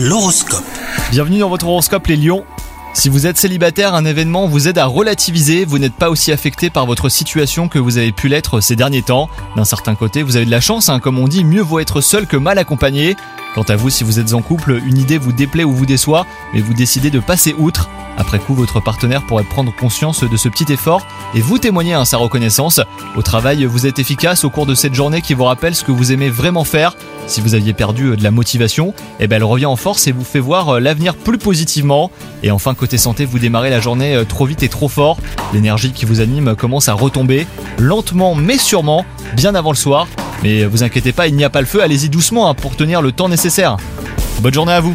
L'horoscope. Bienvenue dans votre horoscope les lions. Si vous êtes célibataire, un événement vous aide à relativiser, vous n'êtes pas aussi affecté par votre situation que vous avez pu l'être ces derniers temps. D'un certain côté, vous avez de la chance, hein, comme on dit, mieux vaut être seul que mal accompagné. Quant à vous, si vous êtes en couple, une idée vous déplaît ou vous déçoit, mais vous décidez de passer outre. Après coup, votre partenaire pourrait prendre conscience de ce petit effort et vous témoigner hein, sa reconnaissance. Au travail, vous êtes efficace au cours de cette journée qui vous rappelle ce que vous aimez vraiment faire. Si vous aviez perdu euh, de la motivation, eh ben elle revient en force et vous fait voir euh, l'avenir plus positivement. Et enfin, côté santé, vous démarrez la journée euh, trop vite et trop fort. L'énergie qui vous anime commence à retomber, lentement mais sûrement, bien avant le soir. Mais vous inquiétez pas, il n'y a pas le feu, allez-y doucement hein, pour tenir le temps nécessaire. Bonne journée à vous